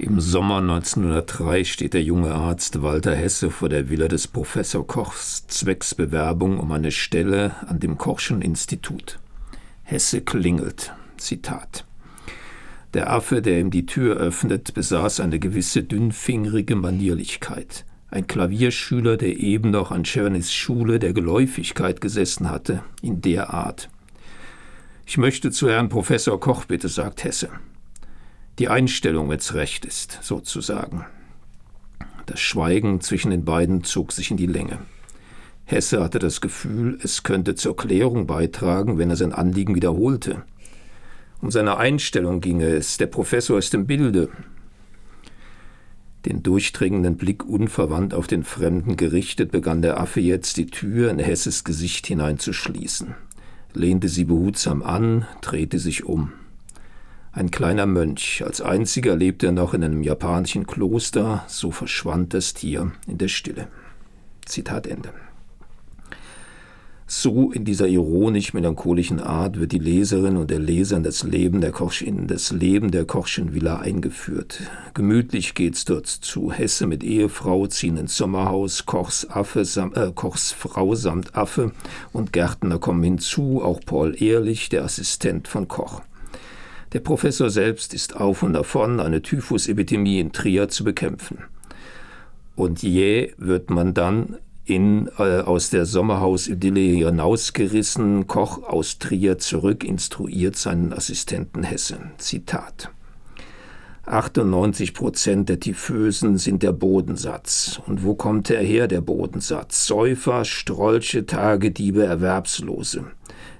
Im Sommer 1903 steht der junge Arzt Walter Hesse vor der Villa des Professor Kochs zwecks Bewerbung um eine Stelle an dem Kochschen Institut. Hesse klingelt. Zitat. Der Affe, der ihm die Tür öffnet, besaß eine gewisse dünnfingerige Manierlichkeit. Ein Klavierschüler, der eben noch an Czernys Schule der Geläufigkeit gesessen hatte, in der Art. Ich möchte zu Herrn Professor Koch, bitte, sagt Hesse die Einstellung, wenn's recht ist, sozusagen. Das Schweigen zwischen den beiden zog sich in die Länge. Hesse hatte das Gefühl, es könnte zur Klärung beitragen, wenn er sein Anliegen wiederholte. Um seine Einstellung ginge es, der Professor ist im Bilde. Den durchdringenden Blick unverwandt auf den Fremden gerichtet, begann der Affe jetzt die Tür in Hesses Gesicht hineinzuschließen, lehnte sie behutsam an, drehte sich um. Ein kleiner Mönch, als einziger lebte er noch in einem japanischen Kloster, so verschwand das Tier in der Stille. Zitat Ende. So in dieser ironisch-melancholischen Art wird die Leserin und der Leser in das Leben der, Koch, in das Leben der Kochschen Villa eingeführt. Gemütlich geht's dort zu. Hesse mit Ehefrau ziehen ins Sommerhaus, Kochs, Affe, sam, äh, Kochs Frau samt Affe und Gärtner kommen hinzu, auch Paul Ehrlich, der Assistent von Koch. Der Professor selbst ist auf und davon, eine Typhusepidemie in Trier zu bekämpfen. Und jäh wird man dann in, äh, aus der Sommerhausidylle hinausgerissen, Koch aus Trier zurück instruiert seinen Assistenten Hesse. Zitat. 98 Prozent der Typhösen sind der Bodensatz. Und wo kommt er her, der Bodensatz? Säufer, Strolche, Tagediebe, Erwerbslose.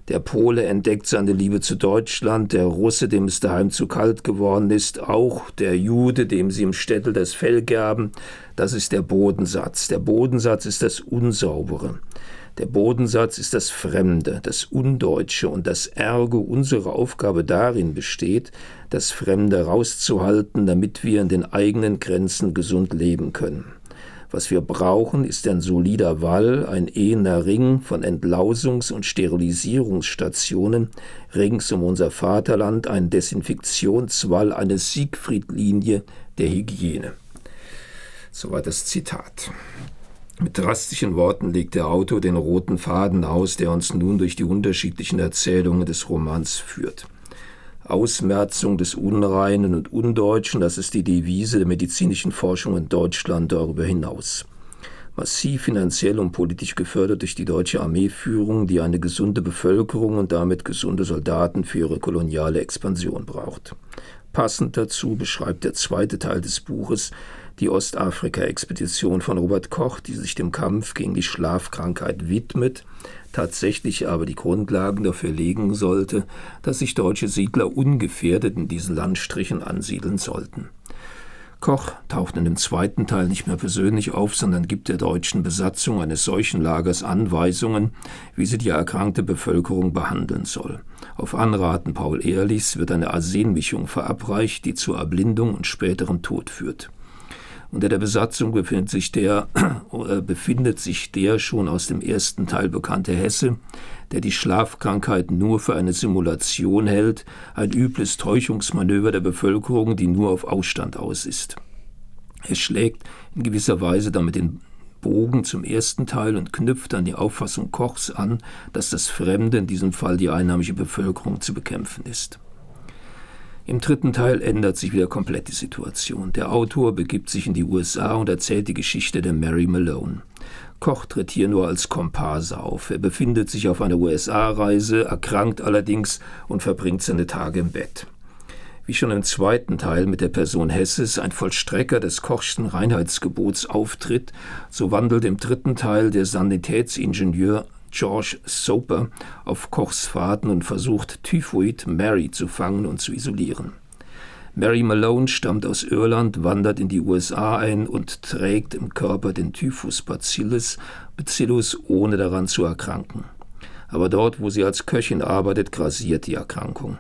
Der Pole entdeckt seine Liebe zu Deutschland, der Russe, dem es daheim zu kalt geworden ist, auch der Jude, dem sie im Städtel das Fell gaben. Das ist der Bodensatz. Der Bodensatz ist das Unsaubere. Der Bodensatz ist das Fremde, das Undeutsche und das Ergo unsere Aufgabe darin besteht, das Fremde rauszuhalten, damit wir in den eigenen Grenzen gesund leben können. Was wir brauchen, ist ein solider Wall, ein ehener Ring von Entlausungs- und Sterilisierungsstationen rings um unser Vaterland, ein Desinfektionswall, eine Siegfriedlinie der Hygiene. Soweit das Zitat. Mit drastischen Worten legt der Autor den roten Faden aus, der uns nun durch die unterschiedlichen Erzählungen des Romans führt. Ausmerzung des Unreinen und Undeutschen, das ist die Devise der medizinischen Forschung in Deutschland darüber hinaus. Massiv finanziell und politisch gefördert durch die deutsche Armeeführung, die eine gesunde Bevölkerung und damit gesunde Soldaten für ihre koloniale Expansion braucht. Passend dazu beschreibt der zweite Teil des Buches die Ostafrika-Expedition von Robert Koch, die sich dem Kampf gegen die Schlafkrankheit widmet, tatsächlich aber die Grundlagen dafür legen sollte, dass sich deutsche Siedler ungefährdet in diesen Landstrichen ansiedeln sollten. Koch taucht in dem zweiten Teil nicht mehr persönlich auf, sondern gibt der deutschen Besatzung eines solchen Lagers Anweisungen, wie sie die erkrankte Bevölkerung behandeln soll. Auf Anraten Paul Ehrlichs wird eine Arsenmischung verabreicht, die zur Erblindung und späterem Tod führt. Unter der Besatzung befindet sich der, äh, befindet sich der schon aus dem ersten Teil bekannte Hesse, der die Schlafkrankheit nur für eine Simulation hält, ein übles Täuschungsmanöver der Bevölkerung, die nur auf Ausstand aus ist. Er schlägt in gewisser Weise damit den Bogen zum ersten Teil und knüpft an die Auffassung Kochs an, dass das Fremde, in diesem Fall die einheimische Bevölkerung, zu bekämpfen ist. Im dritten Teil ändert sich wieder komplett die Situation. Der Autor begibt sich in die USA und erzählt die Geschichte der Mary Malone. Koch tritt hier nur als Komparse auf. Er befindet sich auf einer USA-Reise, erkrankt allerdings und verbringt seine Tage im Bett. Wie schon im zweiten Teil mit der Person Hesses ein Vollstrecker des Kochschen Reinheitsgebots auftritt, so wandelt im dritten Teil der Sanitätsingenieur George Soper auf Kochs Fahrten und versucht, Typhoid Mary zu fangen und zu isolieren. Mary Malone stammt aus Irland, wandert in die USA ein und trägt im Körper den Typhus Bacillus, Bacillus ohne daran zu erkranken. Aber dort, wo sie als Köchin arbeitet, grasiert die Erkrankung.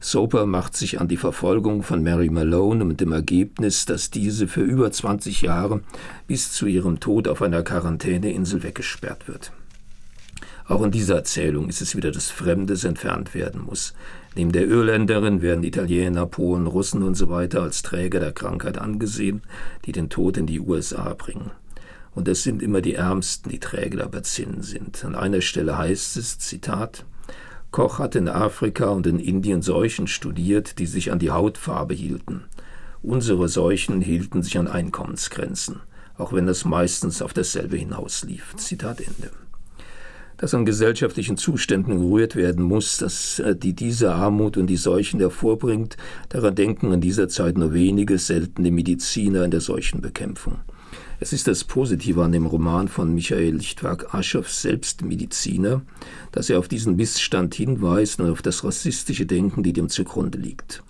Soper macht sich an die Verfolgung von Mary Malone mit dem Ergebnis, dass diese für über 20 Jahre bis zu ihrem Tod auf einer Quarantäneinsel weggesperrt wird. Auch in dieser Erzählung ist es wieder das Fremde, das entfernt werden muss. Neben der Irländerin werden Italiener, Polen, Russen usw. So als Träger der Krankheit angesehen, die den Tod in die USA bringen. Und es sind immer die Ärmsten, die Träger der Bazillen sind. An einer Stelle heißt es, Zitat, Koch hat in Afrika und in Indien Seuchen studiert, die sich an die Hautfarbe hielten. Unsere Seuchen hielten sich an Einkommensgrenzen, auch wenn das meistens auf dasselbe hinauslief. Zitat Ende dass an gesellschaftlichen Zuständen gerührt werden muss, dass äh, die diese Armut und die Seuchen hervorbringt, daran denken in dieser Zeit nur wenige seltene Mediziner in der Seuchenbekämpfung. Es ist das Positive an dem Roman von Michael Lichtwag Aschoff, selbst Mediziner, dass er auf diesen Missstand hinweist und auf das rassistische Denken, die dem zugrunde liegt.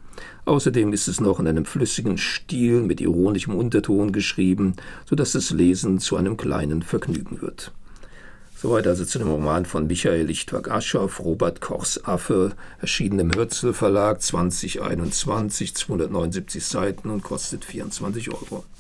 Außerdem ist es noch in einem flüssigen Stil mit ironischem Unterton geschrieben, so dass das Lesen zu einem kleinen Vergnügen wird. Soweit also zu dem Roman von Michael Lichtwag-Aschoff, Robert Kochs Affe, erschienen im Hürzel Verlag 2021, 279 Seiten und kostet 24 Euro.